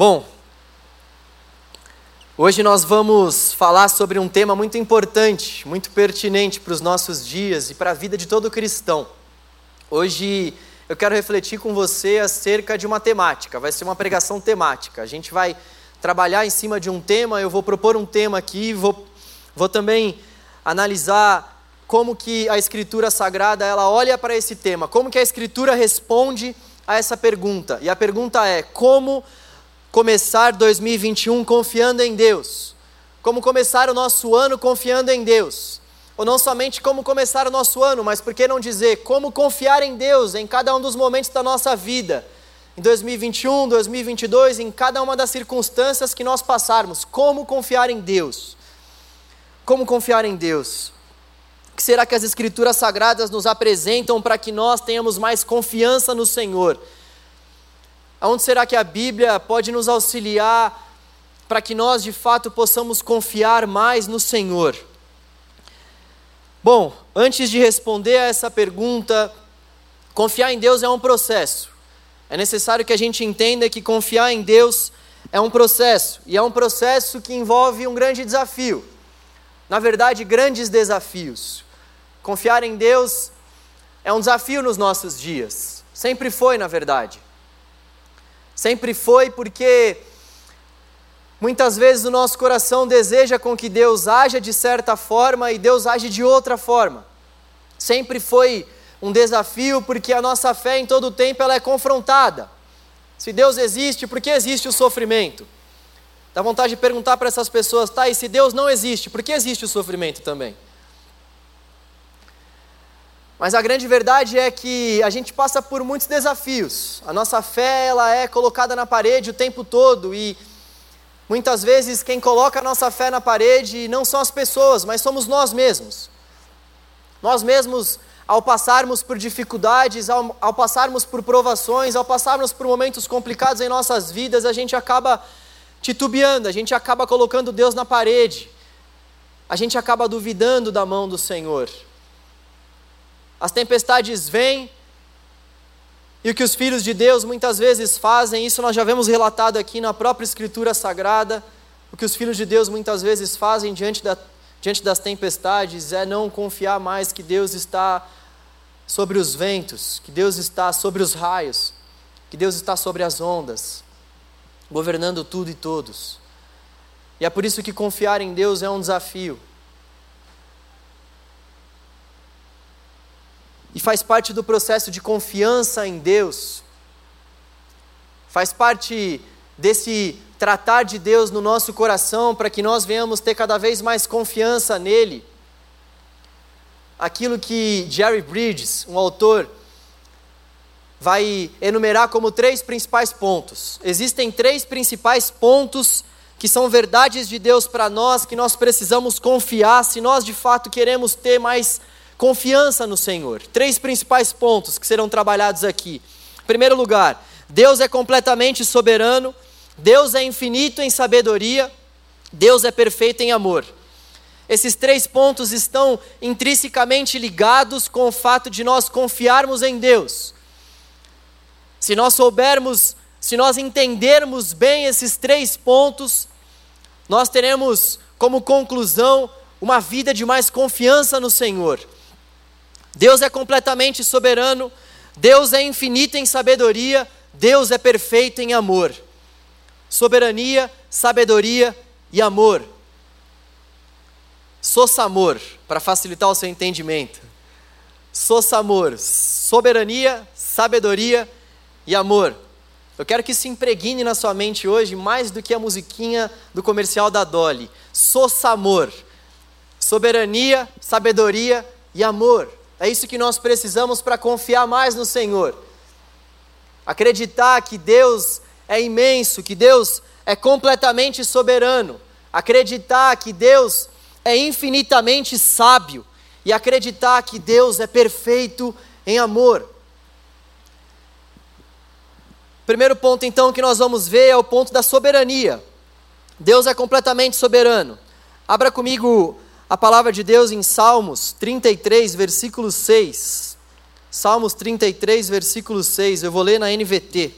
Bom, hoje nós vamos falar sobre um tema muito importante, muito pertinente para os nossos dias e para a vida de todo cristão. Hoje eu quero refletir com você acerca de uma temática, vai ser uma pregação temática. A gente vai trabalhar em cima de um tema, eu vou propor um tema aqui, vou, vou também analisar como que a Escritura Sagrada ela olha para esse tema, como que a Escritura responde a essa pergunta. E a pergunta é: como começar 2021 confiando em Deus. Como começar o nosso ano confiando em Deus. Ou não somente como começar o nosso ano, mas por que não dizer como confiar em Deus em cada um dos momentos da nossa vida. Em 2021, 2022, em cada uma das circunstâncias que nós passarmos. Como confiar em Deus. Como confiar em Deus. O que será que as Escrituras Sagradas nos apresentam para que nós tenhamos mais confiança no Senhor? Aonde será que a Bíblia pode nos auxiliar para que nós de fato possamos confiar mais no Senhor? Bom, antes de responder a essa pergunta, confiar em Deus é um processo. É necessário que a gente entenda que confiar em Deus é um processo, e é um processo que envolve um grande desafio. Na verdade, grandes desafios. Confiar em Deus é um desafio nos nossos dias. Sempre foi, na verdade. Sempre foi porque muitas vezes o nosso coração deseja com que Deus haja de certa forma e Deus age de outra forma. Sempre foi um desafio porque a nossa fé em todo tempo ela é confrontada. Se Deus existe, por que existe o sofrimento? Dá vontade de perguntar para essas pessoas, tá, e se Deus não existe, por que existe o sofrimento também? Mas a grande verdade é que a gente passa por muitos desafios. A nossa fé ela é colocada na parede o tempo todo e muitas vezes quem coloca a nossa fé na parede não são as pessoas, mas somos nós mesmos. Nós mesmos, ao passarmos por dificuldades, ao, ao passarmos por provações, ao passarmos por momentos complicados em nossas vidas, a gente acaba titubeando, a gente acaba colocando Deus na parede, a gente acaba duvidando da mão do Senhor. As tempestades vêm, e o que os filhos de Deus muitas vezes fazem, isso nós já vemos relatado aqui na própria Escritura Sagrada, o que os filhos de Deus muitas vezes fazem diante, da, diante das tempestades é não confiar mais que Deus está sobre os ventos, que Deus está sobre os raios, que Deus está sobre as ondas, governando tudo e todos. E é por isso que confiar em Deus é um desafio. E faz parte do processo de confiança em Deus, faz parte desse tratar de Deus no nosso coração para que nós venhamos ter cada vez mais confiança nele. Aquilo que Jerry Bridges, um autor, vai enumerar como três principais pontos. Existem três principais pontos que são verdades de Deus para nós, que nós precisamos confiar se nós de fato queremos ter mais Confiança no Senhor. Três principais pontos que serão trabalhados aqui. Em primeiro lugar, Deus é completamente soberano, Deus é infinito em sabedoria, Deus é perfeito em amor. Esses três pontos estão intrinsecamente ligados com o fato de nós confiarmos em Deus. Se nós soubermos, se nós entendermos bem esses três pontos, nós teremos como conclusão uma vida de mais confiança no Senhor. Deus é completamente soberano, Deus é infinito em sabedoria, Deus é perfeito em amor. Soberania, sabedoria e amor. Sosamor, para facilitar o seu entendimento. Sosamor, soberania, sabedoria e amor. Eu quero que isso impregne na sua mente hoje mais do que a musiquinha do comercial da Dolly. Sosamor, soberania, sabedoria e amor. É isso que nós precisamos para confiar mais no Senhor. Acreditar que Deus é imenso, que Deus é completamente soberano. Acreditar que Deus é infinitamente sábio. E acreditar que Deus é perfeito em amor. Primeiro ponto, então, que nós vamos ver é o ponto da soberania. Deus é completamente soberano. Abra comigo a palavra de Deus em Salmos 33, versículo 6. Salmos 33, versículo 6. Eu vou ler na NVT.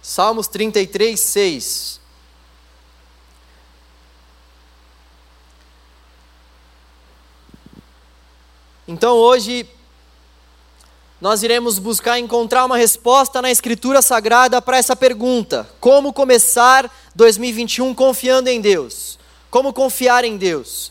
Salmos 33, 6. Então hoje nós iremos buscar encontrar uma resposta na Escritura Sagrada para essa pergunta: como começar 2021 confiando em Deus? Como confiar em Deus?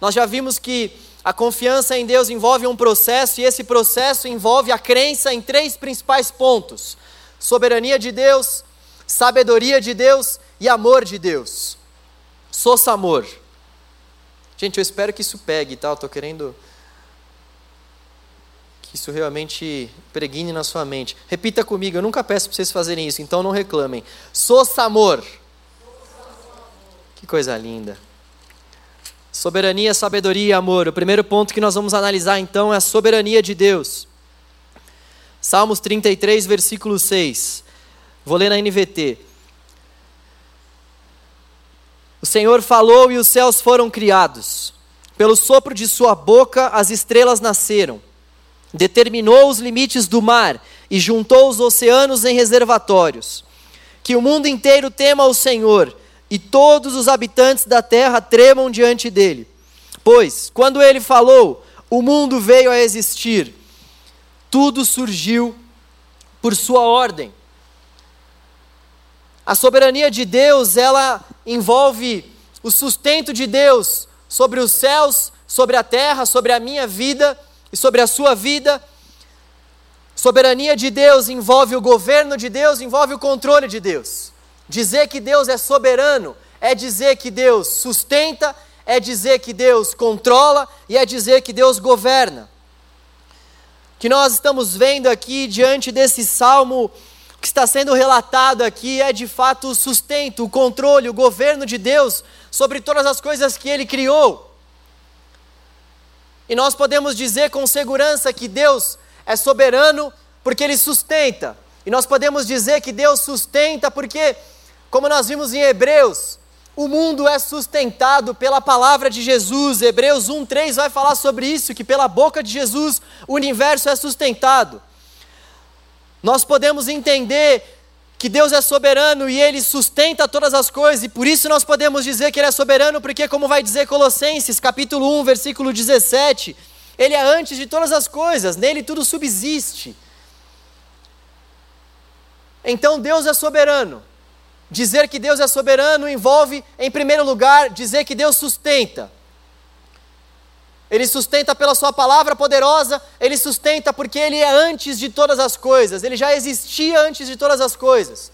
Nós já vimos que a confiança em Deus envolve um processo e esse processo envolve a crença em três principais pontos: soberania de Deus, sabedoria de Deus e amor de Deus. Soça amor. Gente, eu espero que isso pegue, tá? Eu tô querendo que isso realmente pregne na sua mente. Repita comigo, eu nunca peço para vocês fazerem isso, então não reclamem. Soça amor. Que coisa linda. Soberania, sabedoria e amor. O primeiro ponto que nós vamos analisar então é a soberania de Deus. Salmos 33, versículo 6. Vou ler na NVT. O Senhor falou e os céus foram criados. Pelo sopro de sua boca as estrelas nasceram determinou os limites do mar e juntou os oceanos em reservatórios. Que o mundo inteiro tema o Senhor e todos os habitantes da terra tremam diante dele. Pois, quando ele falou, o mundo veio a existir, tudo surgiu por sua ordem. A soberania de Deus, ela envolve o sustento de Deus sobre os céus, sobre a terra, sobre a minha vida e sobre a sua vida. Soberania de Deus envolve o governo de Deus, envolve o controle de Deus. Dizer que Deus é soberano é dizer que Deus sustenta, é dizer que Deus controla e é dizer que Deus governa. O que nós estamos vendo aqui diante desse salmo que está sendo relatado aqui é de fato o sustento, o controle, o governo de Deus sobre todas as coisas que ele criou. E nós podemos dizer com segurança que Deus é soberano porque Ele sustenta. E nós podemos dizer que Deus sustenta porque, como nós vimos em Hebreus, o mundo é sustentado pela palavra de Jesus. Hebreus 1:3 vai falar sobre isso, que pela boca de Jesus o universo é sustentado. Nós podemos entender que Deus é soberano e Ele sustenta todas as coisas, e por isso nós podemos dizer que Ele é soberano, porque, como vai dizer Colossenses, capítulo 1, versículo 17, Ele é antes de todas as coisas, nele tudo subsiste. Então Deus é soberano. Dizer que Deus é soberano envolve, em primeiro lugar, dizer que Deus sustenta. Ele sustenta pela Sua palavra poderosa, Ele sustenta porque Ele é antes de todas as coisas, Ele já existia antes de todas as coisas.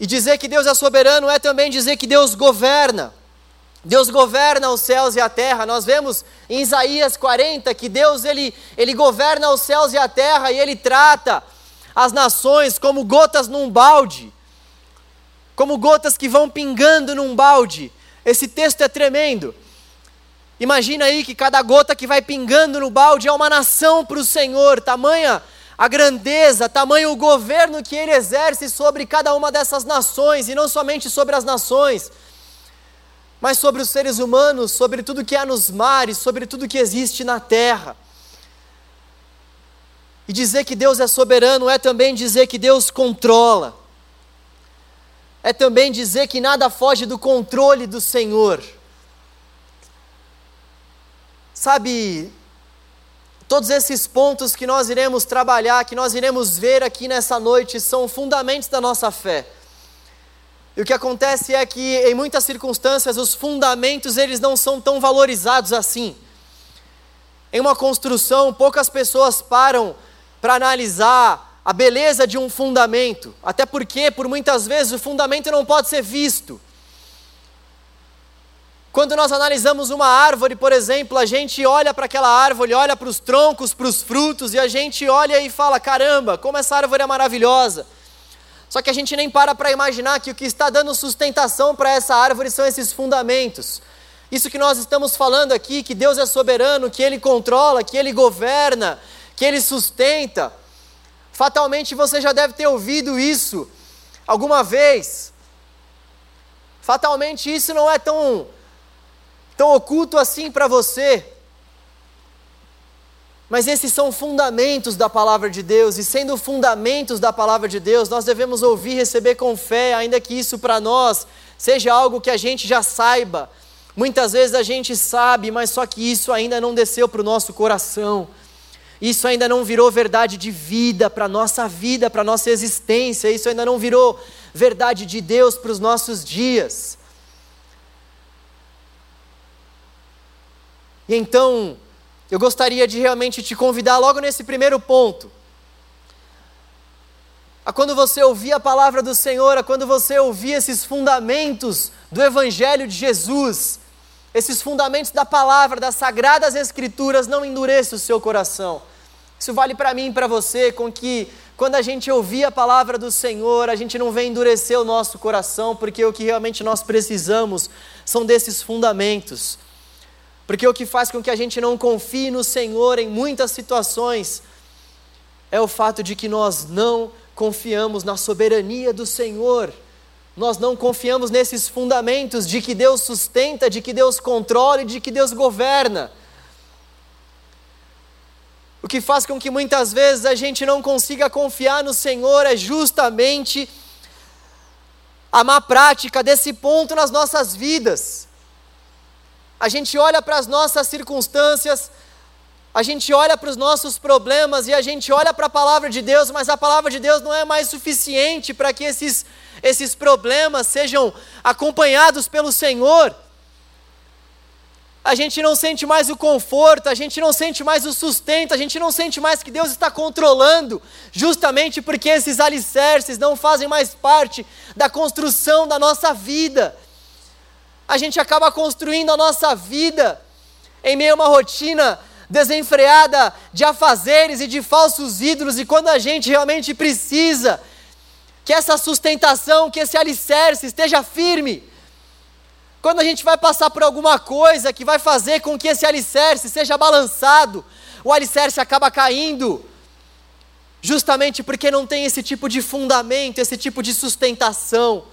E dizer que Deus é soberano é também dizer que Deus governa. Deus governa os céus e a terra. Nós vemos em Isaías 40 que Deus ele, ele governa os céus e a terra e ele trata as nações como gotas num balde, como gotas que vão pingando num balde. Esse texto é tremendo. Imagina aí que cada gota que vai pingando no balde é uma nação para o Senhor, tamanha a grandeza, tamanho o governo que ele exerce sobre cada uma dessas nações, e não somente sobre as nações, mas sobre os seres humanos, sobre tudo que há nos mares, sobre tudo que existe na terra. E dizer que Deus é soberano é também dizer que Deus controla, é também dizer que nada foge do controle do Senhor. Sabe, todos esses pontos que nós iremos trabalhar, que nós iremos ver aqui nessa noite, são fundamentos da nossa fé. E o que acontece é que em muitas circunstâncias os fundamentos eles não são tão valorizados assim. Em uma construção, poucas pessoas param para analisar a beleza de um fundamento, até porque por muitas vezes o fundamento não pode ser visto. Quando nós analisamos uma árvore, por exemplo, a gente olha para aquela árvore, olha para os troncos, para os frutos, e a gente olha e fala: caramba, como essa árvore é maravilhosa. Só que a gente nem para para imaginar que o que está dando sustentação para essa árvore são esses fundamentos. Isso que nós estamos falando aqui, que Deus é soberano, que Ele controla, que Ele governa, que Ele sustenta. Fatalmente você já deve ter ouvido isso alguma vez. Fatalmente isso não é tão tão oculto assim para você. Mas esses são fundamentos da palavra de Deus, e sendo fundamentos da palavra de Deus, nós devemos ouvir e receber com fé, ainda que isso para nós seja algo que a gente já saiba. Muitas vezes a gente sabe, mas só que isso ainda não desceu para o nosso coração. Isso ainda não virou verdade de vida para a nossa vida, para a nossa existência. Isso ainda não virou verdade de Deus para os nossos dias. E então, eu gostaria de realmente te convidar logo nesse primeiro ponto. A quando você ouvir a palavra do Senhor, a quando você ouvir esses fundamentos do Evangelho de Jesus, esses fundamentos da palavra, das sagradas Escrituras, não endureça o seu coração. Isso vale para mim e para você, com que quando a gente ouvir a palavra do Senhor, a gente não vem endurecer o nosso coração, porque o que realmente nós precisamos são desses fundamentos. Porque o que faz com que a gente não confie no Senhor em muitas situações é o fato de que nós não confiamos na soberania do Senhor. Nós não confiamos nesses fundamentos de que Deus sustenta, de que Deus controla e de que Deus governa. O que faz com que muitas vezes a gente não consiga confiar no Senhor é justamente a má prática desse ponto nas nossas vidas a gente olha para as nossas circunstâncias, a gente olha para os nossos problemas e a gente olha para a palavra de Deus, mas a palavra de Deus não é mais suficiente para que esses, esses problemas sejam acompanhados pelo Senhor. A gente não sente mais o conforto, a gente não sente mais o sustento, a gente não sente mais que Deus está controlando, justamente porque esses alicerces não fazem mais parte da construção da nossa vida a gente acaba construindo a nossa vida em meio a uma rotina desenfreada de afazeres e de falsos ídolos, e quando a gente realmente precisa que essa sustentação, que esse alicerce esteja firme, quando a gente vai passar por alguma coisa que vai fazer com que esse alicerce seja balançado, o alicerce acaba caindo, justamente porque não tem esse tipo de fundamento, esse tipo de sustentação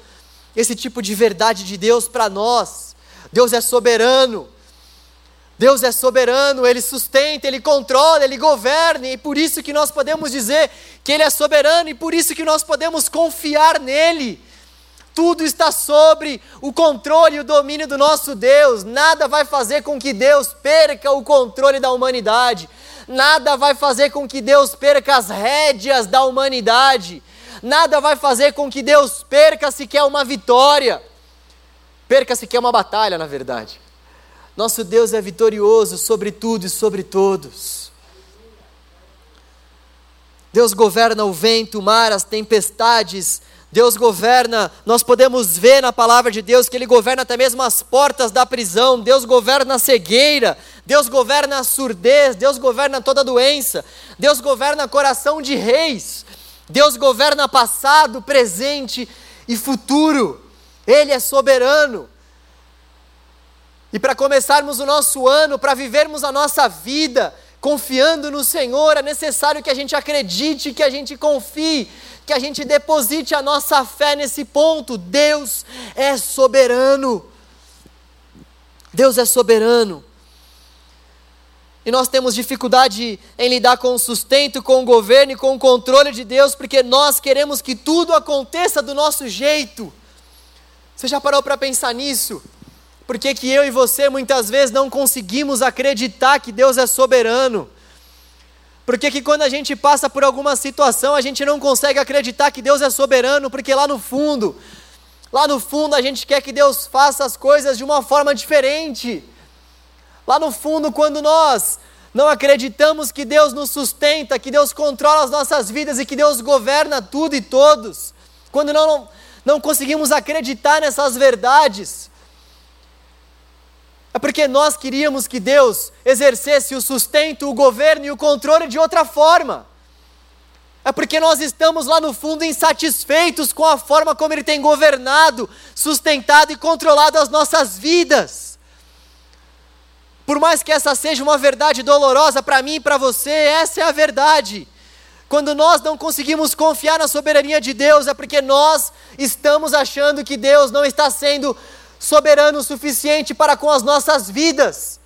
esse tipo de verdade de Deus para nós. Deus é soberano. Deus é soberano, Ele sustenta, Ele controla, Ele governa, e por isso que nós podemos dizer que Ele é soberano, e por isso que nós podemos confiar nele. Tudo está sobre o controle e o domínio do nosso Deus, nada vai fazer com que Deus perca o controle da humanidade, nada vai fazer com que Deus perca as rédeas da humanidade nada vai fazer com que Deus perca se quer uma vitória, perca se quer uma batalha, na verdade. Nosso Deus é vitorioso sobre tudo e sobre todos. Deus governa o vento, o mar, as tempestades. Deus governa, nós podemos ver na palavra de Deus que Ele governa até mesmo as portas da prisão. Deus governa a cegueira. Deus governa a surdez. Deus governa toda doença. Deus governa o coração de reis. Deus governa passado, presente e futuro. Ele é soberano. E para começarmos o nosso ano, para vivermos a nossa vida confiando no Senhor, é necessário que a gente acredite, que a gente confie, que a gente deposite a nossa fé nesse ponto. Deus é soberano. Deus é soberano. E nós temos dificuldade em lidar com o sustento, com o governo e com o controle de Deus, porque nós queremos que tudo aconteça do nosso jeito. Você já parou para pensar nisso? Por que, que eu e você muitas vezes não conseguimos acreditar que Deus é soberano? Por que, que quando a gente passa por alguma situação a gente não consegue acreditar que Deus é soberano? Porque lá no fundo, lá no fundo a gente quer que Deus faça as coisas de uma forma diferente. Lá no fundo, quando nós não acreditamos que Deus nos sustenta, que Deus controla as nossas vidas e que Deus governa tudo e todos, quando não, não conseguimos acreditar nessas verdades, é porque nós queríamos que Deus exercesse o sustento, o governo e o controle de outra forma. É porque nós estamos lá no fundo insatisfeitos com a forma como Ele tem governado, sustentado e controlado as nossas vidas. Por mais que essa seja uma verdade dolorosa para mim e para você, essa é a verdade. Quando nós não conseguimos confiar na soberania de Deus, é porque nós estamos achando que Deus não está sendo soberano o suficiente para com as nossas vidas.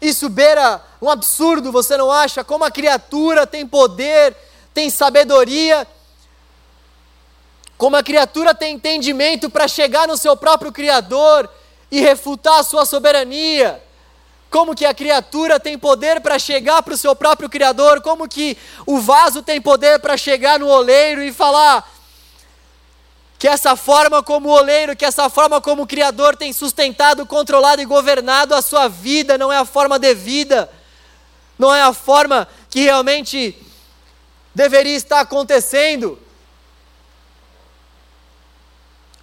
Isso beira um absurdo, você não acha? Como a criatura tem poder, tem sabedoria, como a criatura tem entendimento para chegar no seu próprio Criador e refutar a sua soberania. Como que a criatura tem poder para chegar para o seu próprio Criador, como que o vaso tem poder para chegar no oleiro e falar: que essa forma como oleiro, que essa forma como Criador tem sustentado, controlado e governado a sua vida, não é a forma devida, não é a forma que realmente deveria estar acontecendo.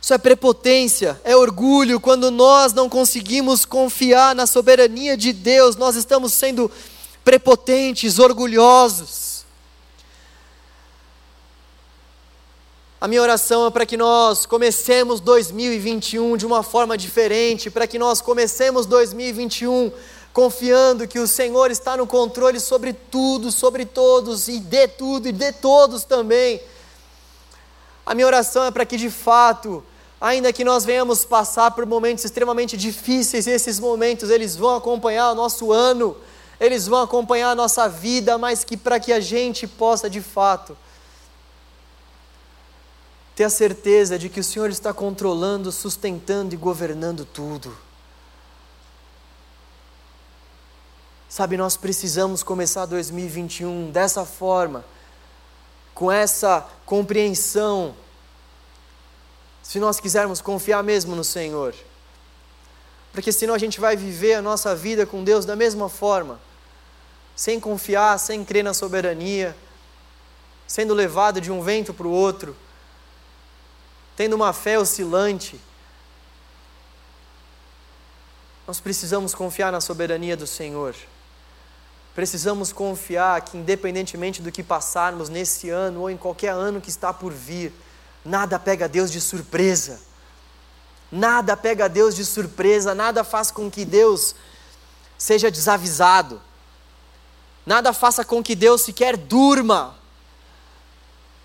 Isso é prepotência, é orgulho quando nós não conseguimos confiar na soberania de Deus, nós estamos sendo prepotentes, orgulhosos. A minha oração é para que nós comecemos 2021 de uma forma diferente, para que nós comecemos 2021 confiando que o Senhor está no controle sobre tudo, sobre todos, e de tudo e de todos também. A minha oração é para que de fato, ainda que nós venhamos passar por momentos extremamente difíceis, esses momentos eles vão acompanhar o nosso ano, eles vão acompanhar a nossa vida, mas que para que a gente possa de fato ter a certeza de que o Senhor está controlando, sustentando e governando tudo. Sabe, nós precisamos começar 2021 dessa forma, com essa compreensão, se nós quisermos confiar mesmo no Senhor. Porque senão a gente vai viver a nossa vida com Deus da mesma forma, sem confiar, sem crer na soberania, sendo levado de um vento para o outro tendo uma fé oscilante. Nós precisamos confiar na soberania do Senhor. Precisamos confiar que, independentemente do que passarmos nesse ano ou em qualquer ano que está por vir, nada pega Deus de surpresa. Nada pega Deus de surpresa, nada faz com que Deus seja desavisado. Nada faça com que Deus sequer durma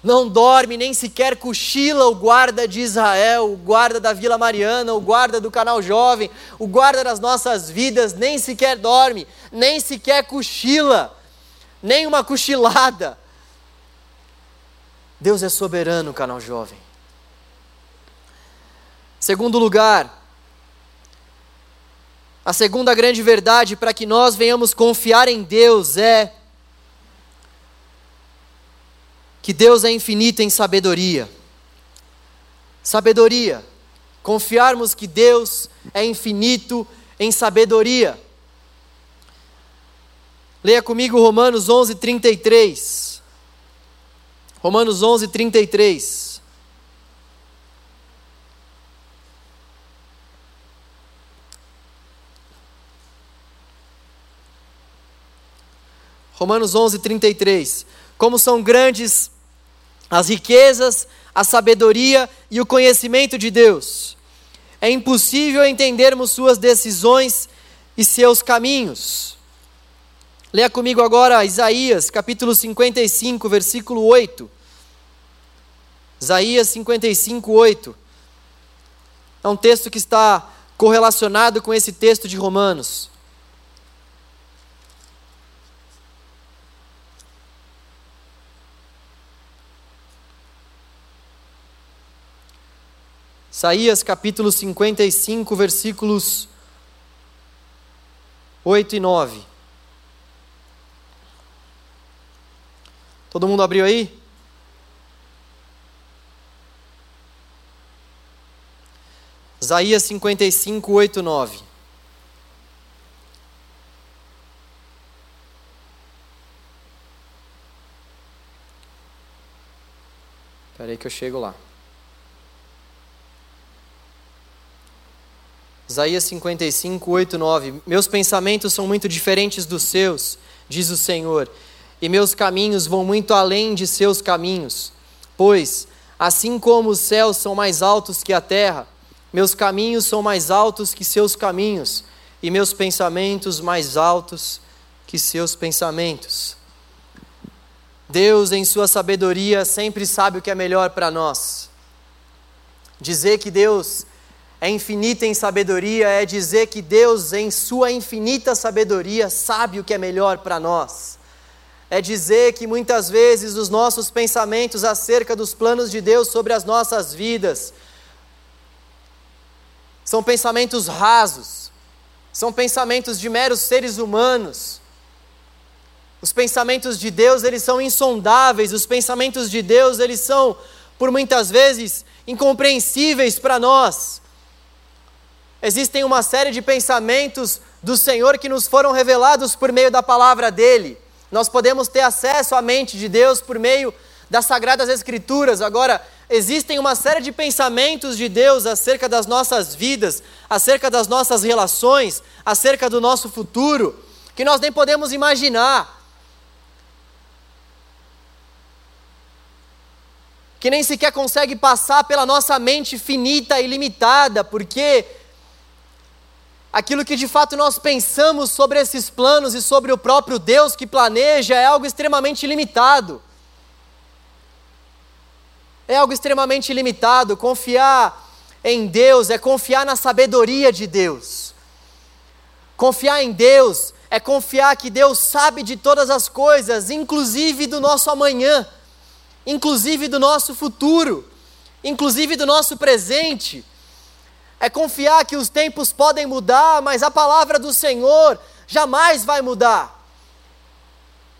não dorme, nem sequer cochila o guarda de Israel, o guarda da Vila Mariana, o guarda do canal Jovem, o guarda das nossas vidas, nem sequer dorme, nem sequer cochila, nem uma cochilada. Deus é soberano, canal Jovem. Segundo lugar, a segunda grande verdade para que nós venhamos confiar em Deus é que Deus é infinito em sabedoria. Sabedoria. Confiarmos que Deus é infinito em sabedoria. Leia comigo Romanos 11, 33. Romanos 11, 33. Romanos 11, 33. Como são grandes as riquezas, a sabedoria e o conhecimento de Deus. É impossível entendermos suas decisões e seus caminhos. Leia comigo agora Isaías, capítulo 55, versículo 8. Isaías 55, 8. É um texto que está correlacionado com esse texto de Romanos. Isaías capítulo 55, versículos 8 e 9. Todo mundo abriu aí? Isaías 55, 8 e 9. Espera aí que eu chego lá. Isaías 55, 8, 9. Meus pensamentos são muito diferentes dos seus, diz o Senhor, e meus caminhos vão muito além de seus caminhos. Pois, assim como os céus são mais altos que a terra, meus caminhos são mais altos que seus caminhos, e meus pensamentos mais altos que seus pensamentos. Deus, em Sua sabedoria, sempre sabe o que é melhor para nós. Dizer que Deus é infinita em sabedoria, é dizer que Deus, em Sua infinita sabedoria, sabe o que é melhor para nós. É dizer que muitas vezes os nossos pensamentos acerca dos planos de Deus sobre as nossas vidas são pensamentos rasos, são pensamentos de meros seres humanos. Os pensamentos de Deus, eles são insondáveis, os pensamentos de Deus, eles são, por muitas vezes, incompreensíveis para nós. Existem uma série de pensamentos do Senhor que nos foram revelados por meio da palavra dele. Nós podemos ter acesso à mente de Deus por meio das sagradas escrituras. Agora, existem uma série de pensamentos de Deus acerca das nossas vidas, acerca das nossas relações, acerca do nosso futuro, que nós nem podemos imaginar. Que nem sequer consegue passar pela nossa mente finita e limitada, porque aquilo que de fato nós pensamos sobre esses planos e sobre o próprio Deus que planeja é algo extremamente limitado. É algo extremamente limitado. Confiar em Deus é confiar na sabedoria de Deus. Confiar em Deus é confiar que Deus sabe de todas as coisas, inclusive do nosso amanhã, inclusive do nosso futuro, inclusive do nosso presente é confiar que os tempos podem mudar, mas a palavra do Senhor jamais vai mudar.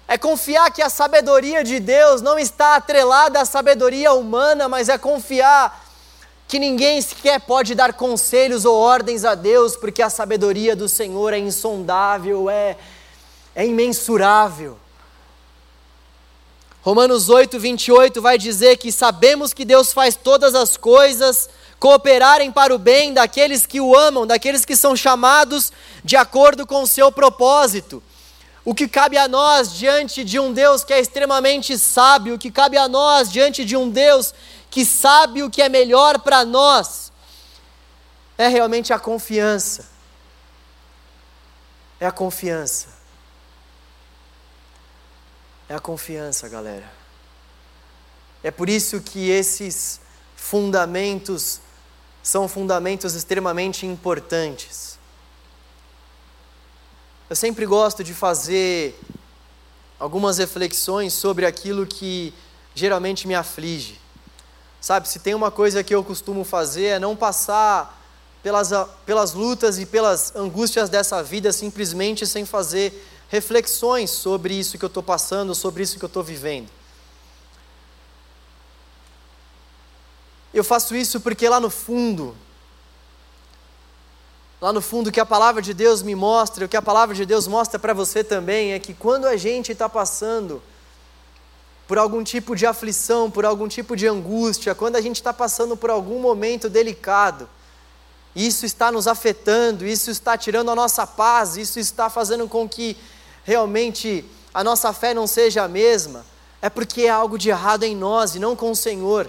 É confiar que a sabedoria de Deus não está atrelada à sabedoria humana, mas é confiar que ninguém sequer pode dar conselhos ou ordens a Deus, porque a sabedoria do Senhor é insondável, é, é imensurável. Romanos 8, 28 vai dizer que sabemos que Deus faz todas as coisas cooperarem para o bem daqueles que o amam, daqueles que são chamados de acordo com o seu propósito. O que cabe a nós diante de um Deus que é extremamente sábio, o que cabe a nós diante de um Deus que sabe o que é melhor para nós, é realmente a confiança. É a confiança. É a confiança, galera. É por isso que esses fundamentos são fundamentos extremamente importantes. Eu sempre gosto de fazer algumas reflexões sobre aquilo que geralmente me aflige. Sabe, se tem uma coisa que eu costumo fazer é não passar pelas, pelas lutas e pelas angústias dessa vida simplesmente sem fazer reflexões sobre isso que eu estou passando, sobre isso que eu estou vivendo. Eu faço isso porque lá no fundo, lá no fundo, o que a palavra de Deus me mostra, o que a palavra de Deus mostra para você também, é que quando a gente está passando por algum tipo de aflição, por algum tipo de angústia, quando a gente está passando por algum momento delicado, isso está nos afetando, isso está tirando a nossa paz, isso está fazendo com que realmente a nossa fé não seja a mesma, é porque é algo de errado em nós e não com o Senhor.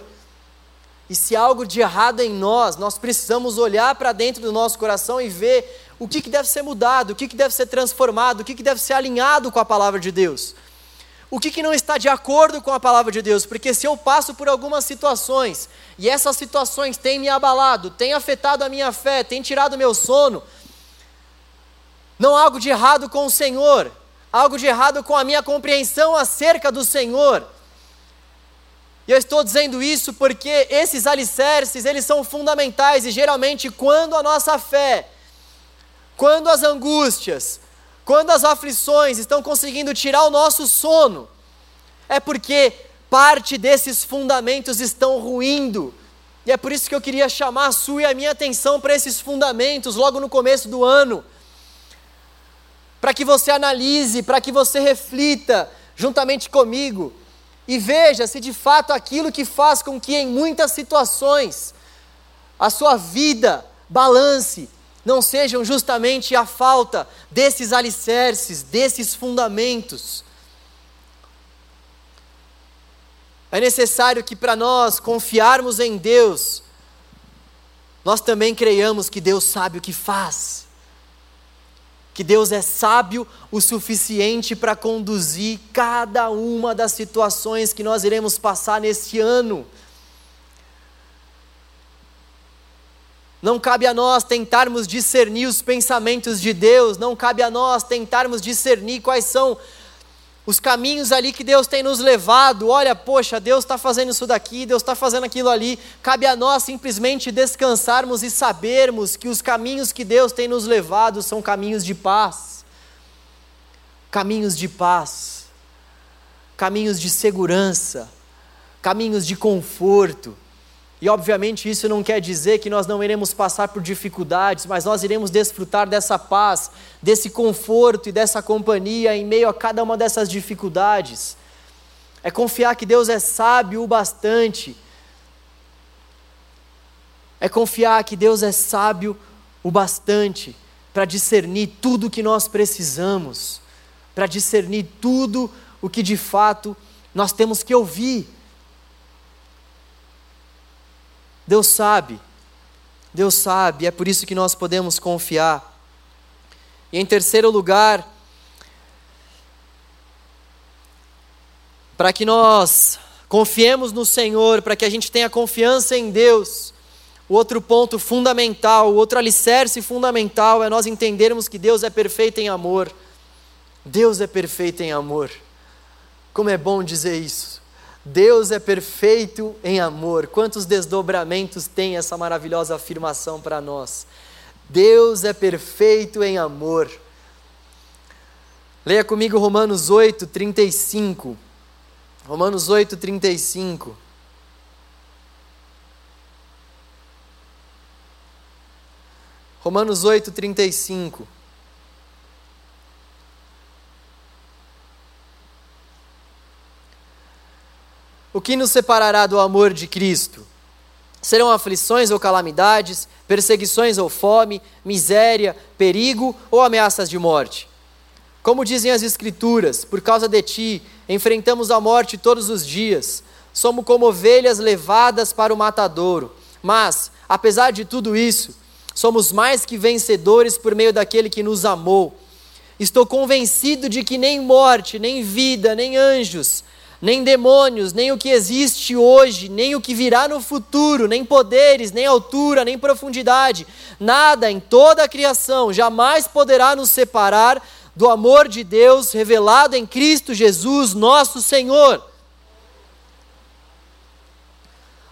E se há algo de errado em nós, nós precisamos olhar para dentro do nosso coração e ver o que, que deve ser mudado, o que, que deve ser transformado, o que, que deve ser alinhado com a palavra de Deus. O que, que não está de acordo com a palavra de Deus? Porque se eu passo por algumas situações e essas situações têm me abalado, têm afetado a minha fé, têm tirado meu sono, não há algo de errado com o Senhor, algo de errado com a minha compreensão acerca do Senhor. E eu estou dizendo isso porque esses alicerces, eles são fundamentais e geralmente quando a nossa fé, quando as angústias, quando as aflições estão conseguindo tirar o nosso sono, é porque parte desses fundamentos estão ruindo. E é por isso que eu queria chamar a sua e a minha atenção para esses fundamentos logo no começo do ano. Para que você analise, para que você reflita juntamente comigo e veja se de fato aquilo que faz com que em muitas situações a sua vida balance não sejam justamente a falta desses alicerces, desses fundamentos. É necessário que para nós confiarmos em Deus, nós também creiamos que Deus sabe o que faz que Deus é sábio o suficiente para conduzir cada uma das situações que nós iremos passar neste ano. Não cabe a nós tentarmos discernir os pensamentos de Deus, não cabe a nós tentarmos discernir quais são os caminhos ali que Deus tem nos levado. Olha, poxa, Deus está fazendo isso daqui, Deus está fazendo aquilo ali. Cabe a nós simplesmente descansarmos e sabermos que os caminhos que Deus tem nos levado são caminhos de paz. Caminhos de paz, caminhos de segurança, caminhos de conforto e obviamente isso não quer dizer que nós não iremos passar por dificuldades, mas nós iremos desfrutar dessa paz, desse conforto e dessa companhia em meio a cada uma dessas dificuldades. É confiar que Deus é sábio o bastante. É confiar que Deus é sábio o bastante para discernir tudo o que nós precisamos, para discernir tudo o que de fato nós temos que ouvir. Deus sabe, Deus sabe, é por isso que nós podemos confiar. E em terceiro lugar, para que nós confiemos no Senhor, para que a gente tenha confiança em Deus, o outro ponto fundamental, o outro alicerce fundamental é nós entendermos que Deus é perfeito em amor. Deus é perfeito em amor. Como é bom dizer isso. Deus é perfeito em amor. Quantos desdobramentos tem essa maravilhosa afirmação para nós? Deus é perfeito em amor. Leia comigo Romanos 8, 35. Romanos 8, 35. Romanos 8, 35. O que nos separará do amor de Cristo? Serão aflições ou calamidades, perseguições ou fome, miséria, perigo ou ameaças de morte? Como dizem as Escrituras, por causa de ti, enfrentamos a morte todos os dias. Somos como ovelhas levadas para o matadouro. Mas, apesar de tudo isso, somos mais que vencedores por meio daquele que nos amou. Estou convencido de que nem morte, nem vida, nem anjos, nem demônios, nem o que existe hoje, nem o que virá no futuro, nem poderes, nem altura, nem profundidade, nada em toda a criação jamais poderá nos separar do amor de Deus revelado em Cristo Jesus, nosso Senhor.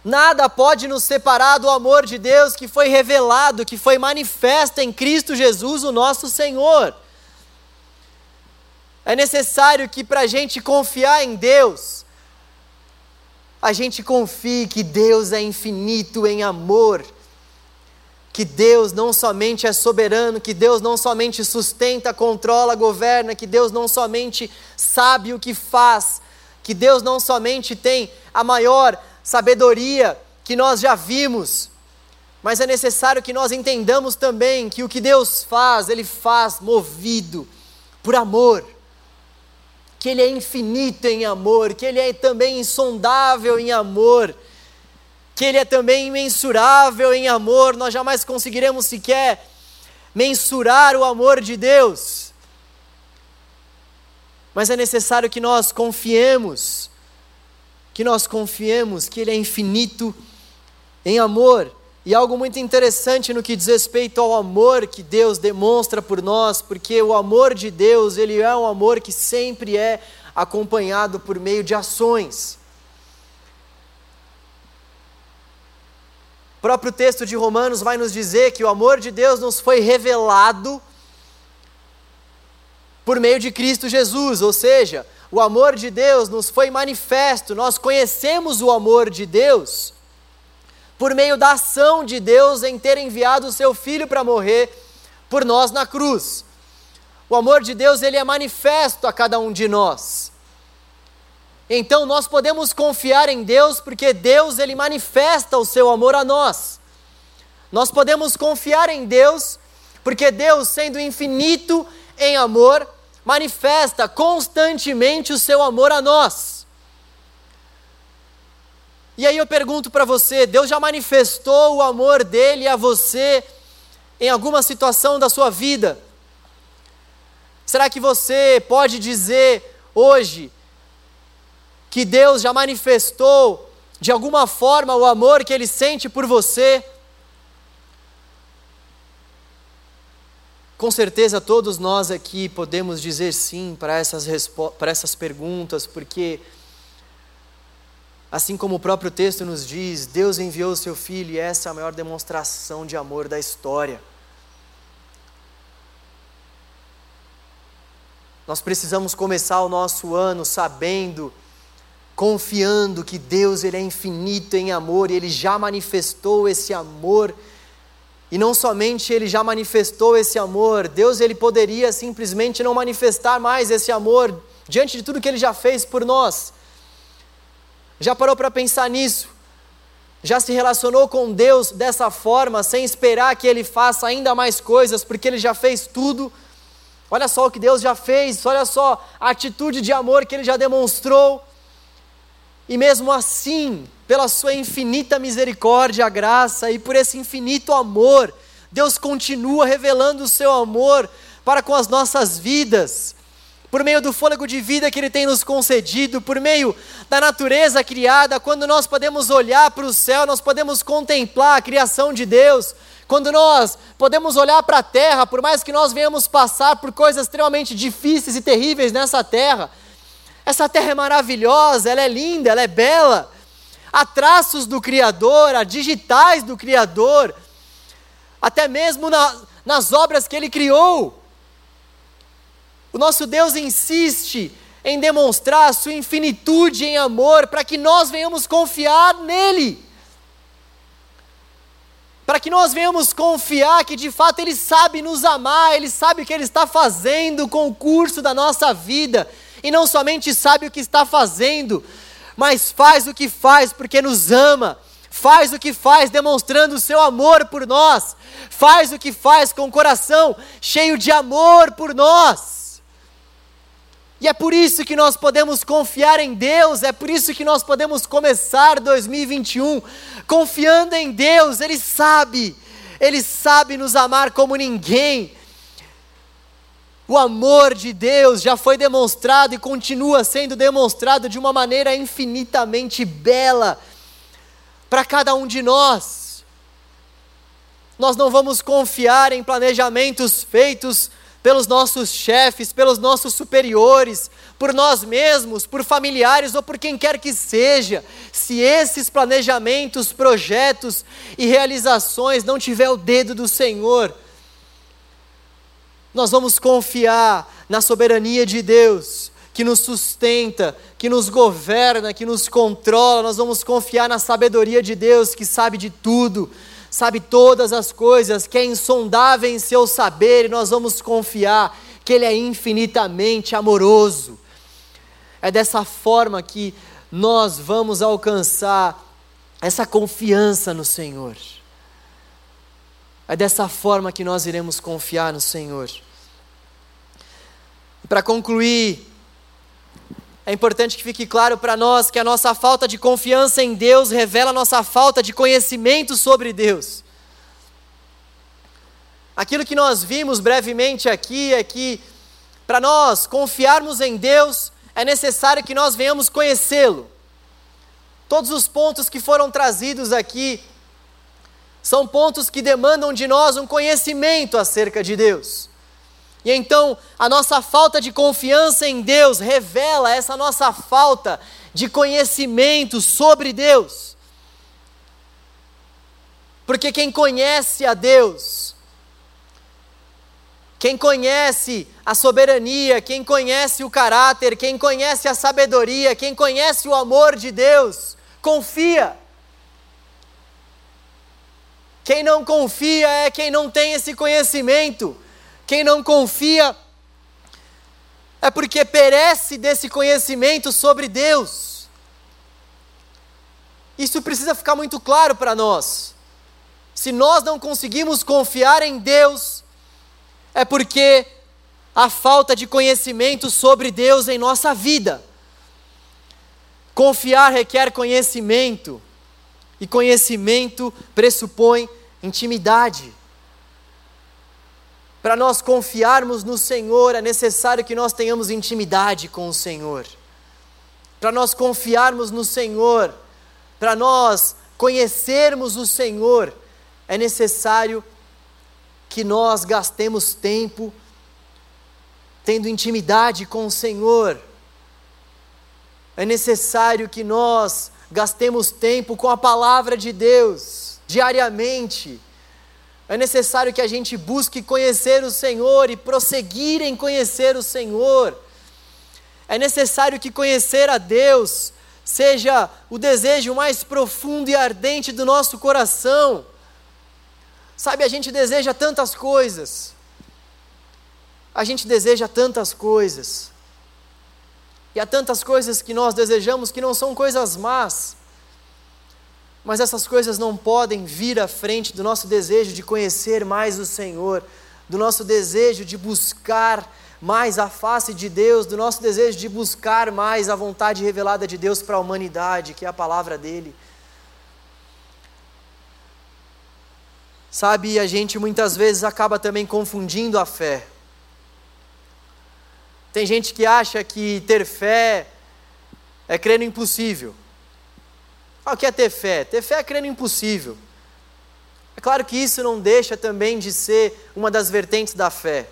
Nada pode nos separar do amor de Deus que foi revelado, que foi manifesto em Cristo Jesus, o nosso Senhor. É necessário que para a gente confiar em Deus, a gente confie que Deus é infinito em amor, que Deus não somente é soberano, que Deus não somente sustenta, controla, governa, que Deus não somente sabe o que faz, que Deus não somente tem a maior sabedoria que nós já vimos, mas é necessário que nós entendamos também que o que Deus faz, Ele faz movido por amor que Ele é infinito em amor, que Ele é também insondável em amor, que Ele é também imensurável em amor, nós jamais conseguiremos sequer mensurar o amor de Deus. Mas é necessário que nós confiemos, que nós confiemos que Ele é infinito em amor. E algo muito interessante no que diz respeito ao amor que Deus demonstra por nós, porque o amor de Deus, ele é um amor que sempre é acompanhado por meio de ações. O próprio texto de Romanos vai nos dizer que o amor de Deus nos foi revelado por meio de Cristo Jesus, ou seja, o amor de Deus nos foi manifesto, nós conhecemos o amor de Deus por meio da ação de Deus em ter enviado o seu filho para morrer por nós na cruz. O amor de Deus, ele é manifesto a cada um de nós. Então nós podemos confiar em Deus porque Deus ele manifesta o seu amor a nós. Nós podemos confiar em Deus porque Deus, sendo infinito em amor, manifesta constantemente o seu amor a nós. E aí eu pergunto para você: Deus já manifestou o amor dele a você em alguma situação da sua vida? Será que você pode dizer hoje que Deus já manifestou de alguma forma o amor que ele sente por você? Com certeza todos nós aqui podemos dizer sim para essas, para essas perguntas, porque, assim como o próprio texto nos diz, Deus enviou o seu Filho e essa é a maior demonstração de amor da história. Nós precisamos começar o nosso ano sabendo, confiando que Deus ele é infinito em amor e ele já manifestou esse amor e não somente ele já manifestou esse amor, Deus ele poderia simplesmente não manifestar mais esse amor diante de tudo que ele já fez por nós. Já parou para pensar nisso? Já se relacionou com Deus dessa forma, sem esperar que ele faça ainda mais coisas, porque ele já fez tudo? Olha só o que Deus já fez, olha só a atitude de amor que ele já demonstrou. E mesmo assim, pela sua infinita misericórdia, graça e por esse infinito amor, Deus continua revelando o seu amor para com as nossas vidas, por meio do fôlego de vida que Ele tem nos concedido, por meio da natureza criada, quando nós podemos olhar para o céu, nós podemos contemplar a criação de Deus, quando nós podemos olhar para a terra, por mais que nós venhamos passar por coisas extremamente difíceis e terríveis nessa terra, essa terra é maravilhosa, ela é linda, ela é bela, há traços do Criador, há digitais do Criador, até mesmo na, nas obras que Ele criou. O nosso Deus insiste em demonstrar a sua infinitude em amor para que nós venhamos confiar nele. Para que nós venhamos confiar que de fato Ele sabe nos amar, Ele sabe o que Ele está fazendo com o curso da nossa vida, e não somente sabe o que está fazendo, mas faz o que faz porque nos ama, faz o que faz demonstrando o seu amor por nós, faz o que faz com o coração cheio de amor por nós. E é por isso que nós podemos confiar em Deus, é por isso que nós podemos começar 2021 confiando em Deus, Ele sabe, Ele sabe nos amar como ninguém, o amor de Deus já foi demonstrado e continua sendo demonstrado de uma maneira infinitamente bela para cada um de nós. Nós não vamos confiar em planejamentos feitos pelos nossos chefes, pelos nossos superiores, por nós mesmos, por familiares ou por quem quer que seja, se esses planejamentos, projetos e realizações não tiver o dedo do Senhor nós vamos confiar na soberania de Deus, que nos sustenta, que nos governa, que nos controla. Nós vamos confiar na sabedoria de Deus, que sabe de tudo, sabe todas as coisas, que é insondável em seu saber, e nós vamos confiar que Ele é infinitamente amoroso. É dessa forma que nós vamos alcançar essa confiança no Senhor. É dessa forma que nós iremos confiar no Senhor. E para concluir, é importante que fique claro para nós que a nossa falta de confiança em Deus revela a nossa falta de conhecimento sobre Deus. Aquilo que nós vimos brevemente aqui é que, para nós confiarmos em Deus, é necessário que nós venhamos conhecê-lo. Todos os pontos que foram trazidos aqui são pontos que demandam de nós um conhecimento acerca de Deus. E então, a nossa falta de confiança em Deus revela essa nossa falta de conhecimento sobre Deus. Porque quem conhece a Deus, quem conhece a soberania, quem conhece o caráter, quem conhece a sabedoria, quem conhece o amor de Deus, confia. Quem não confia é quem não tem esse conhecimento. Quem não confia é porque perece desse conhecimento sobre Deus. Isso precisa ficar muito claro para nós. Se nós não conseguimos confiar em Deus, é porque há falta de conhecimento sobre Deus em nossa vida. Confiar requer conhecimento. E conhecimento pressupõe intimidade. Para nós confiarmos no Senhor, é necessário que nós tenhamos intimidade com o Senhor. Para nós confiarmos no Senhor, para nós conhecermos o Senhor, é necessário que nós gastemos tempo tendo intimidade com o Senhor. É necessário que nós gastemos tempo com a palavra de Deus, diariamente. É necessário que a gente busque conhecer o Senhor e prosseguir em conhecer o Senhor. É necessário que conhecer a Deus seja o desejo mais profundo e ardente do nosso coração. Sabe, a gente deseja tantas coisas. A gente deseja tantas coisas. E há tantas coisas que nós desejamos que não são coisas más. Mas essas coisas não podem vir à frente do nosso desejo de conhecer mais o Senhor, do nosso desejo de buscar mais a face de Deus, do nosso desejo de buscar mais a vontade revelada de Deus para a humanidade, que é a palavra dele. Sabe, a gente muitas vezes acaba também confundindo a fé. Tem gente que acha que ter fé é crer no impossível. Ah, o que é ter fé? Ter fé é crer no impossível. É claro que isso não deixa também de ser uma das vertentes da fé.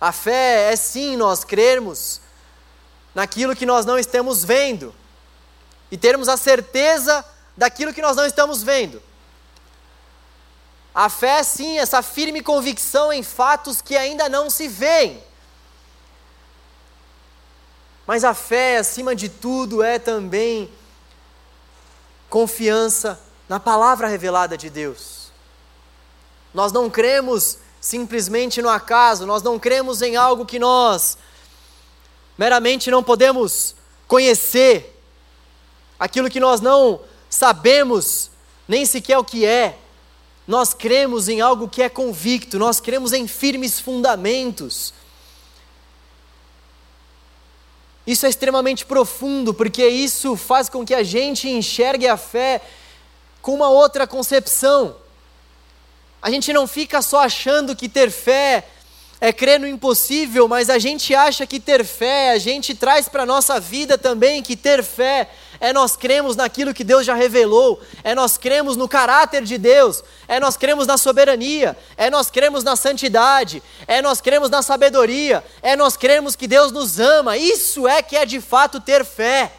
A fé é sim nós crermos naquilo que nós não estamos vendo e termos a certeza daquilo que nós não estamos vendo. A fé é sim essa firme convicção em fatos que ainda não se veem. Mas a fé, acima de tudo, é também confiança na palavra revelada de Deus. Nós não cremos simplesmente no acaso, nós não cremos em algo que nós meramente não podemos conhecer, aquilo que nós não sabemos nem sequer o que é. Nós cremos em algo que é convicto, nós cremos em firmes fundamentos. Isso é extremamente profundo, porque isso faz com que a gente enxergue a fé com uma outra concepção. A gente não fica só achando que ter fé é crer no impossível, mas a gente acha que ter fé, a gente traz para a nossa vida também que ter fé é nós cremos naquilo que Deus já revelou, é nós cremos no caráter de Deus, é nós cremos na soberania, é nós cremos na santidade, é nós cremos na sabedoria, é nós cremos que Deus nos ama. Isso é que é de fato ter fé.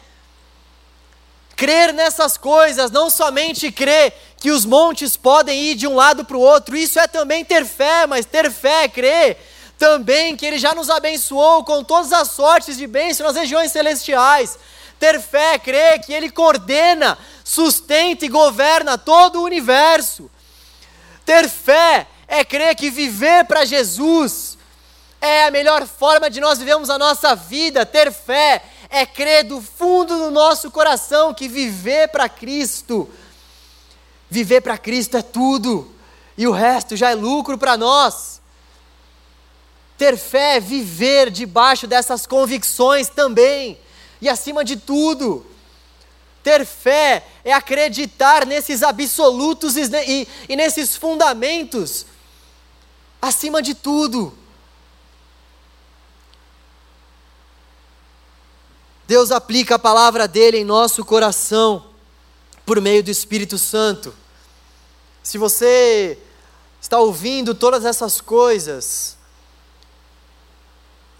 Crer nessas coisas, não somente crer que os montes podem ir de um lado para o outro, isso é também ter fé, mas ter fé é crer também que Ele já nos abençoou com todas as sortes de bênção nas regiões celestiais. Ter fé crer que Ele coordena, sustenta e governa todo o universo. Ter fé é crer que viver para Jesus é a melhor forma de nós vivermos a nossa vida. Ter fé é crer do fundo do nosso coração que viver para Cristo, viver para Cristo é tudo, e o resto já é lucro para nós. Ter fé é viver debaixo dessas convicções também, e acima de tudo, ter fé é acreditar nesses absolutos e, e, e nesses fundamentos, acima de tudo. Deus aplica a palavra dele em nosso coração por meio do Espírito Santo. Se você está ouvindo todas essas coisas,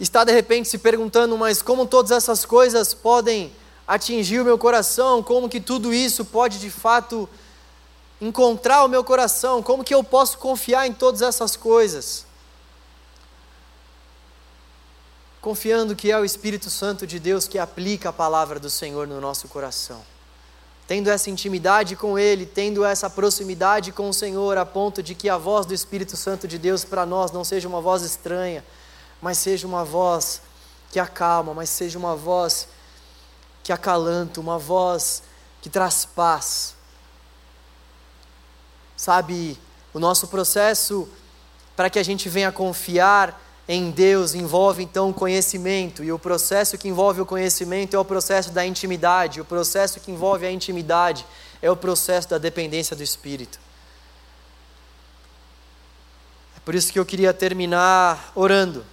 está de repente se perguntando, mas como todas essas coisas podem atingir o meu coração? Como que tudo isso pode de fato encontrar o meu coração? Como que eu posso confiar em todas essas coisas? confiando que é o Espírito Santo de Deus que aplica a palavra do Senhor no nosso coração. Tendo essa intimidade com Ele, tendo essa proximidade com o Senhor, a ponto de que a voz do Espírito Santo de Deus para nós não seja uma voz estranha, mas seja uma voz que acalma, mas seja uma voz que acalanta, uma voz que traz paz. Sabe, o nosso processo para que a gente venha confiar em Deus envolve então o conhecimento, e o processo que envolve o conhecimento é o processo da intimidade, o processo que envolve a intimidade é o processo da dependência do Espírito. É por isso que eu queria terminar orando,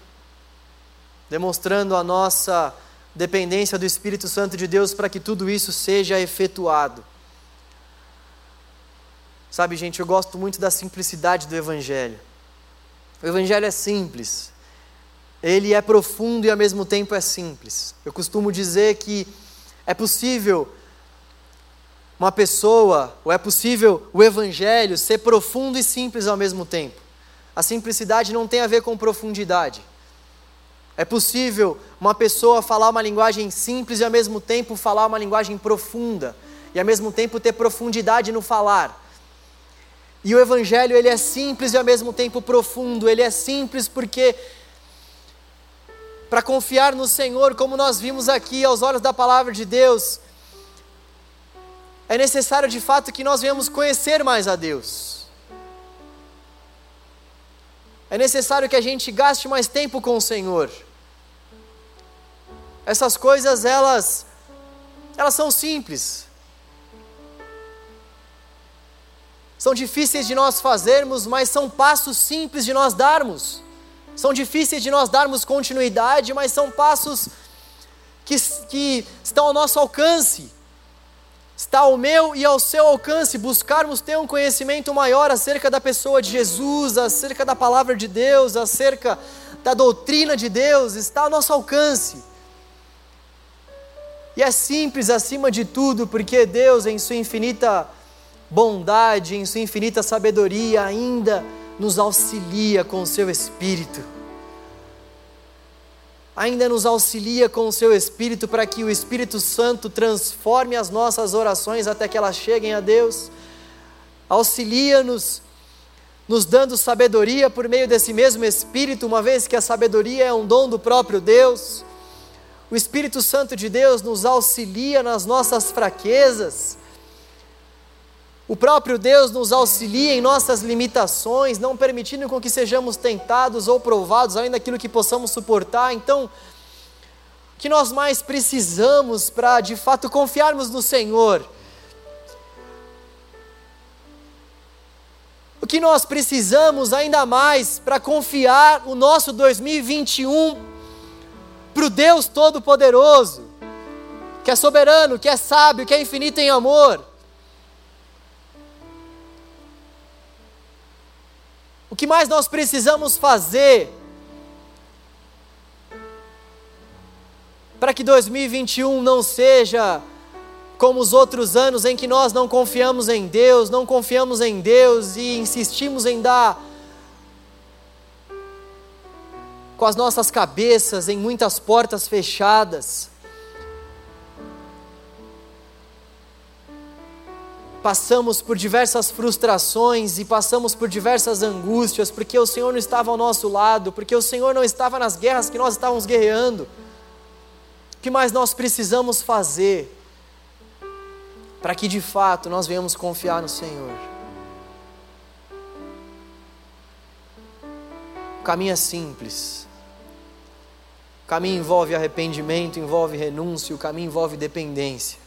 demonstrando a nossa dependência do Espírito Santo de Deus para que tudo isso seja efetuado. Sabe, gente, eu gosto muito da simplicidade do Evangelho. O Evangelho é simples, ele é profundo e ao mesmo tempo é simples. Eu costumo dizer que é possível uma pessoa, ou é possível o Evangelho ser profundo e simples ao mesmo tempo. A simplicidade não tem a ver com profundidade. É possível uma pessoa falar uma linguagem simples e ao mesmo tempo falar uma linguagem profunda e ao mesmo tempo ter profundidade no falar. E o evangelho ele é simples e ao mesmo tempo profundo. Ele é simples porque para confiar no Senhor, como nós vimos aqui aos olhos da palavra de Deus, é necessário de fato que nós venhamos conhecer mais a Deus. É necessário que a gente gaste mais tempo com o Senhor. Essas coisas elas elas são simples. São difíceis de nós fazermos, mas são passos simples de nós darmos. São difíceis de nós darmos continuidade, mas são passos que, que estão ao nosso alcance. Está ao meu e ao seu alcance buscarmos ter um conhecimento maior acerca da pessoa de Jesus, acerca da palavra de Deus, acerca da doutrina de Deus, está ao nosso alcance. E é simples acima de tudo, porque Deus, em Sua infinita bondade, em Sua infinita sabedoria, ainda nos auxilia com o Seu Espírito. Ainda nos auxilia com o Seu Espírito para que o Espírito Santo transforme as nossas orações até que elas cheguem a Deus. Auxilia-nos, nos dando sabedoria por meio desse mesmo Espírito, uma vez que a sabedoria é um dom do próprio Deus o Espírito Santo de Deus nos auxilia nas nossas fraquezas. O próprio Deus nos auxilia em nossas limitações, não permitindo com que sejamos tentados ou provados além daquilo que possamos suportar. Então, o que nós mais precisamos para de fato confiarmos no Senhor? O que nós precisamos ainda mais para confiar o nosso 2021 para o Deus Todo-Poderoso, que é soberano, que é sábio, que é infinito em amor. O que mais nós precisamos fazer para que 2021 não seja como os outros anos em que nós não confiamos em Deus, não confiamos em Deus e insistimos em dar com as nossas cabeças em muitas portas fechadas. Passamos por diversas frustrações e passamos por diversas angústias, porque o Senhor não estava ao nosso lado, porque o Senhor não estava nas guerras que nós estávamos guerreando. O que mais nós precisamos fazer para que de fato nós venhamos confiar no Senhor? O caminho é simples. Caminho envolve arrependimento, envolve renúncia, o caminho envolve dependência.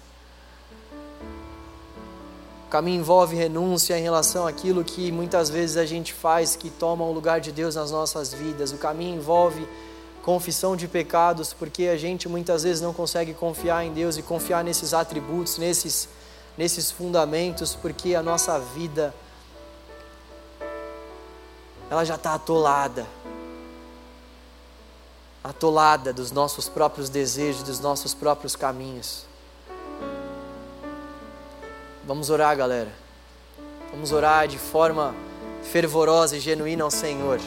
O caminho envolve renúncia em relação àquilo que muitas vezes a gente faz que toma o lugar de Deus nas nossas vidas. O caminho envolve confissão de pecados, porque a gente muitas vezes não consegue confiar em Deus e confiar nesses atributos, nesses, nesses fundamentos, porque a nossa vida ela já está atolada atolada dos nossos próprios desejos, dos nossos próprios caminhos. Vamos orar, galera. Vamos orar de forma fervorosa e genuína ao Senhor.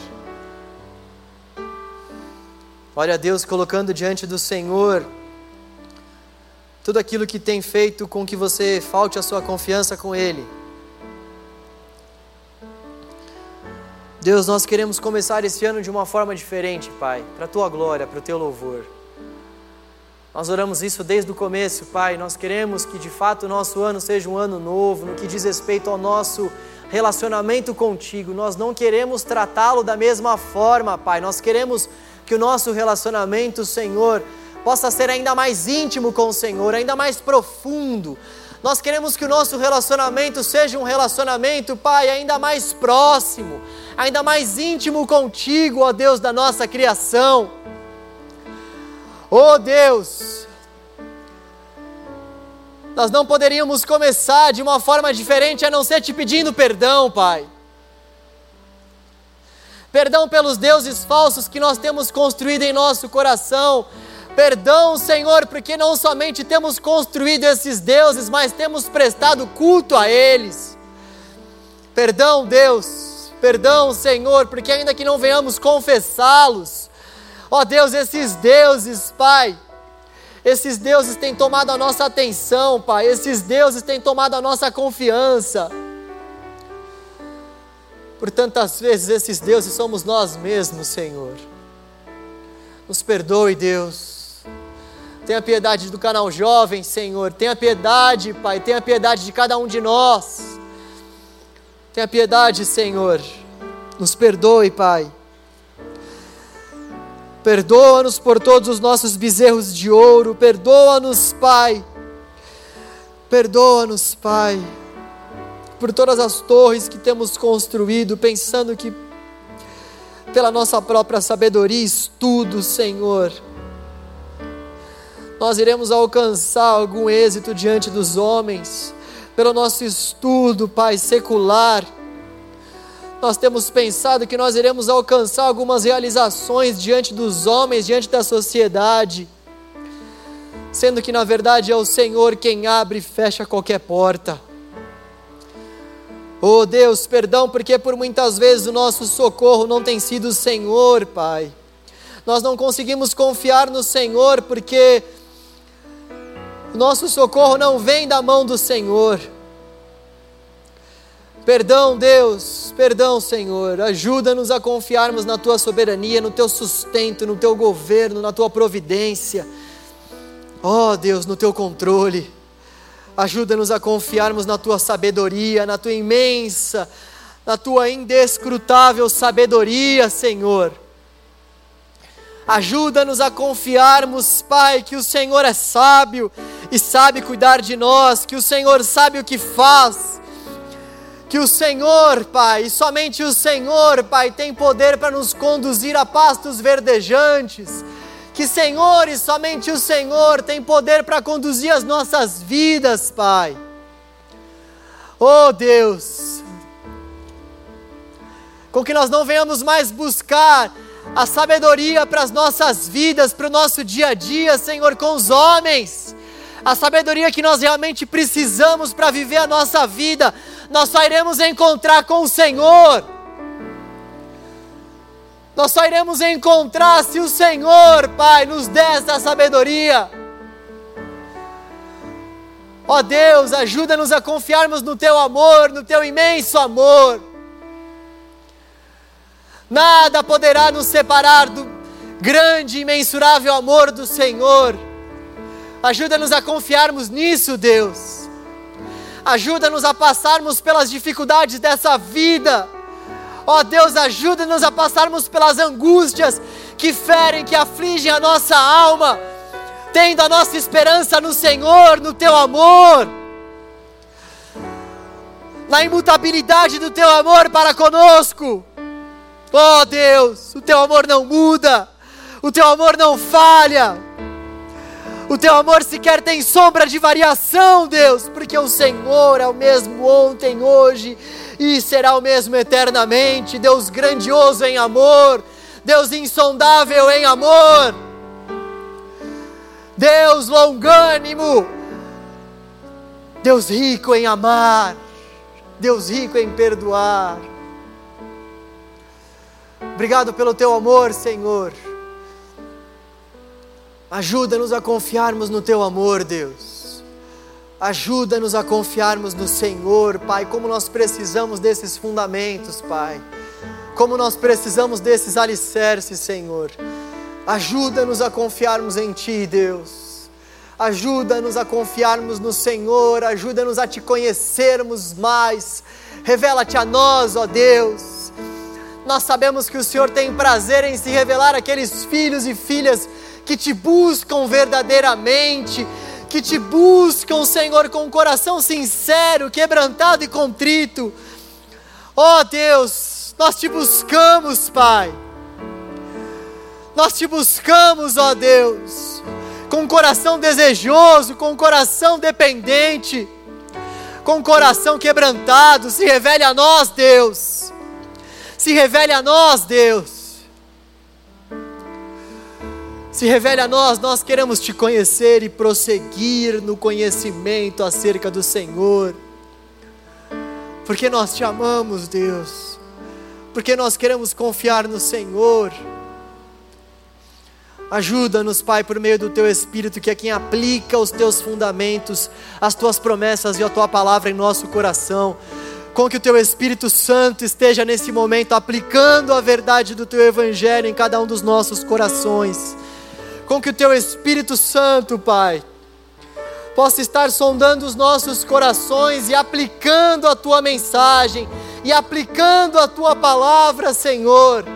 Olha a Deus colocando diante do Senhor tudo aquilo que tem feito com que você falte a sua confiança com Ele. Deus, nós queremos começar esse ano de uma forma diferente, Pai, para a tua glória, para o teu louvor. Nós oramos isso desde o começo, Pai. Nós queremos que de fato o nosso ano seja um ano novo, no que diz respeito ao nosso relacionamento contigo. Nós não queremos tratá-lo da mesma forma, Pai. Nós queremos que o nosso relacionamento, Senhor, possa ser ainda mais íntimo com o Senhor, ainda mais profundo. Nós queremos que o nosso relacionamento seja um relacionamento, Pai, ainda mais próximo ainda mais íntimo contigo, ó Deus da nossa criação. Ó Deus, Nós não poderíamos começar de uma forma diferente a não ser te pedindo perdão, Pai. Perdão pelos deuses falsos que nós temos construído em nosso coração. Perdão, Senhor, porque não somente temos construído esses deuses, mas temos prestado culto a eles. Perdão, Deus. Perdão, Senhor, porque ainda que não venhamos confessá-los, ó Deus, esses deuses, Pai, esses deuses têm tomado a nossa atenção, Pai. Esses deuses têm tomado a nossa confiança. Por tantas vezes esses deuses somos nós mesmos, Senhor. Nos perdoe, Deus. Tenha piedade do canal jovem, Senhor. Tenha piedade, Pai. Tenha piedade de cada um de nós. Tenha piedade, Senhor. Nos perdoe, Pai. Perdoa-nos por todos os nossos bezerros de ouro. Perdoa-nos, Pai. Perdoa-nos, Pai, por todas as torres que temos construído, pensando que pela nossa própria sabedoria e estudo, Senhor, nós iremos alcançar algum êxito diante dos homens, pelo nosso estudo, Pai, secular nós temos pensado que nós iremos alcançar algumas realizações diante dos homens, diante da sociedade, sendo que na verdade é o Senhor quem abre e fecha qualquer porta. Oh Deus, perdão, porque por muitas vezes o nosso socorro não tem sido o Senhor, Pai. Nós não conseguimos confiar no Senhor porque o nosso socorro não vem da mão do Senhor. Perdão, Deus, perdão, Senhor. Ajuda-nos a confiarmos na tua soberania, no teu sustento, no teu governo, na tua providência. Ó oh, Deus, no teu controle. Ajuda-nos a confiarmos na tua sabedoria, na tua imensa, na tua indescrutável sabedoria, Senhor. Ajuda-nos a confiarmos, Pai, que o Senhor é sábio e sabe cuidar de nós, que o Senhor sabe o que faz que o Senhor, Pai, e somente o Senhor, Pai, tem poder para nos conduzir a pastos verdejantes. Que Senhor e somente o Senhor tem poder para conduzir as nossas vidas, Pai. Oh Deus, com que nós não venhamos mais buscar a sabedoria para as nossas vidas, para o nosso dia a dia, Senhor, com os homens, a sabedoria que nós realmente precisamos para viver a nossa vida, nós só iremos encontrar com o Senhor. Nós só iremos encontrar se o Senhor, Pai, nos der essa sabedoria. Ó Deus, ajuda-nos a confiarmos no Teu amor, no Teu imenso amor. Nada poderá nos separar do grande e imensurável amor do Senhor. Ajuda-nos a confiarmos nisso, Deus ajuda-nos a passarmos pelas dificuldades dessa vida. Ó oh, Deus, ajuda-nos a passarmos pelas angústias que ferem, que afligem a nossa alma, tendo a nossa esperança no Senhor, no Teu amor, na imutabilidade do Teu amor para conosco. Oh, Deus, o Teu amor não muda, o Teu amor não falha. O teu amor sequer tem sombra de variação, Deus, porque o Senhor é o mesmo ontem, hoje e será o mesmo eternamente. Deus grandioso em amor, Deus insondável em amor, Deus longânimo, Deus rico em amar, Deus rico em perdoar. Obrigado pelo teu amor, Senhor. Ajuda-nos a confiarmos no Teu amor, Deus. Ajuda-nos a confiarmos no Senhor, Pai. Como nós precisamos desses fundamentos, Pai. Como nós precisamos desses alicerces, Senhor. Ajuda-nos a confiarmos em Ti, Deus. Ajuda-nos a confiarmos no Senhor. Ajuda-nos a Te conhecermos mais. Revela-te a nós, ó Deus. Nós sabemos que o Senhor tem prazer em se revelar àqueles filhos e filhas que te buscam verdadeiramente, que te buscam, Senhor, com um coração sincero, quebrantado e contrito. Ó oh, Deus, nós te buscamos, Pai. Nós te buscamos, ó oh Deus. com um coração desejoso, com um coração dependente, com um coração quebrantado. Se revele a nós, Deus. Se revele a nós, Deus. Se revele a nós, nós queremos te conhecer e prosseguir no conhecimento acerca do Senhor. Porque nós te amamos, Deus. Porque nós queremos confiar no Senhor. Ajuda-nos, Pai, por meio do Teu Espírito, que é quem aplica os Teus fundamentos, as Tuas promessas e a Tua palavra em nosso coração. Com que o Teu Espírito Santo esteja nesse momento aplicando a verdade do Teu Evangelho em cada um dos nossos corações. Com que o Teu Espírito Santo, Pai, possa estar sondando os nossos corações e aplicando a Tua mensagem, e aplicando a Tua palavra, Senhor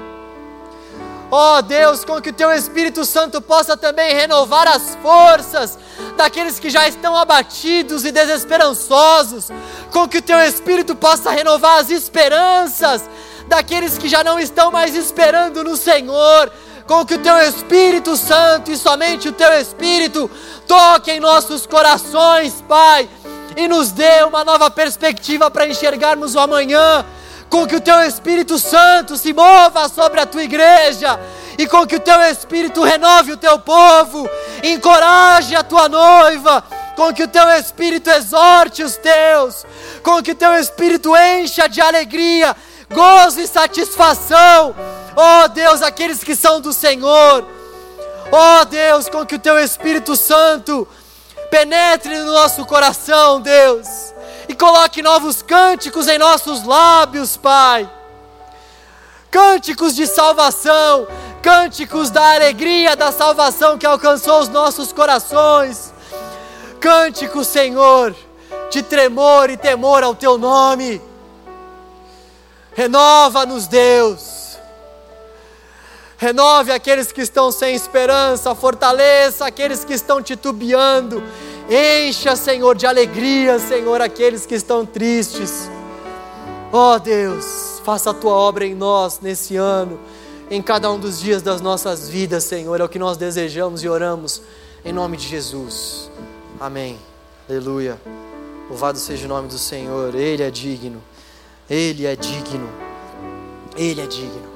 Ó oh, Deus, com que o Teu Espírito Santo possa também renovar as forças daqueles que já estão abatidos e desesperançosos, com que o Teu Espírito possa renovar as esperanças daqueles que já não estão mais esperando no Senhor, com que o Teu Espírito Santo e somente o Teu Espírito toque em nossos corações, Pai, e nos dê uma nova perspectiva para enxergarmos o amanhã. Com que o teu Espírito Santo se mova sobre a tua igreja e com que o teu Espírito renove o teu povo, encoraje a tua noiva, com que o teu Espírito exorte os teus, com que o teu Espírito encha de alegria, gozo e satisfação, ó oh, Deus, aqueles que são do Senhor, ó oh, Deus, com que o teu Espírito Santo penetre no nosso coração, Deus e coloque novos cânticos em nossos lábios, Pai. Cânticos de salvação, cânticos da alegria da salvação que alcançou os nossos corações. Cânticos, Senhor, de tremor e temor ao Teu nome. Renova-nos, Deus. Renove aqueles que estão sem esperança, fortaleça aqueles que estão titubeando Encha, Senhor, de alegria, Senhor, aqueles que estão tristes. Ó oh, Deus, faça a tua obra em nós nesse ano, em cada um dos dias das nossas vidas, Senhor. É o que nós desejamos e oramos em nome de Jesus. Amém. Aleluia. Louvado seja o nome do Senhor. Ele é digno. Ele é digno. Ele é digno.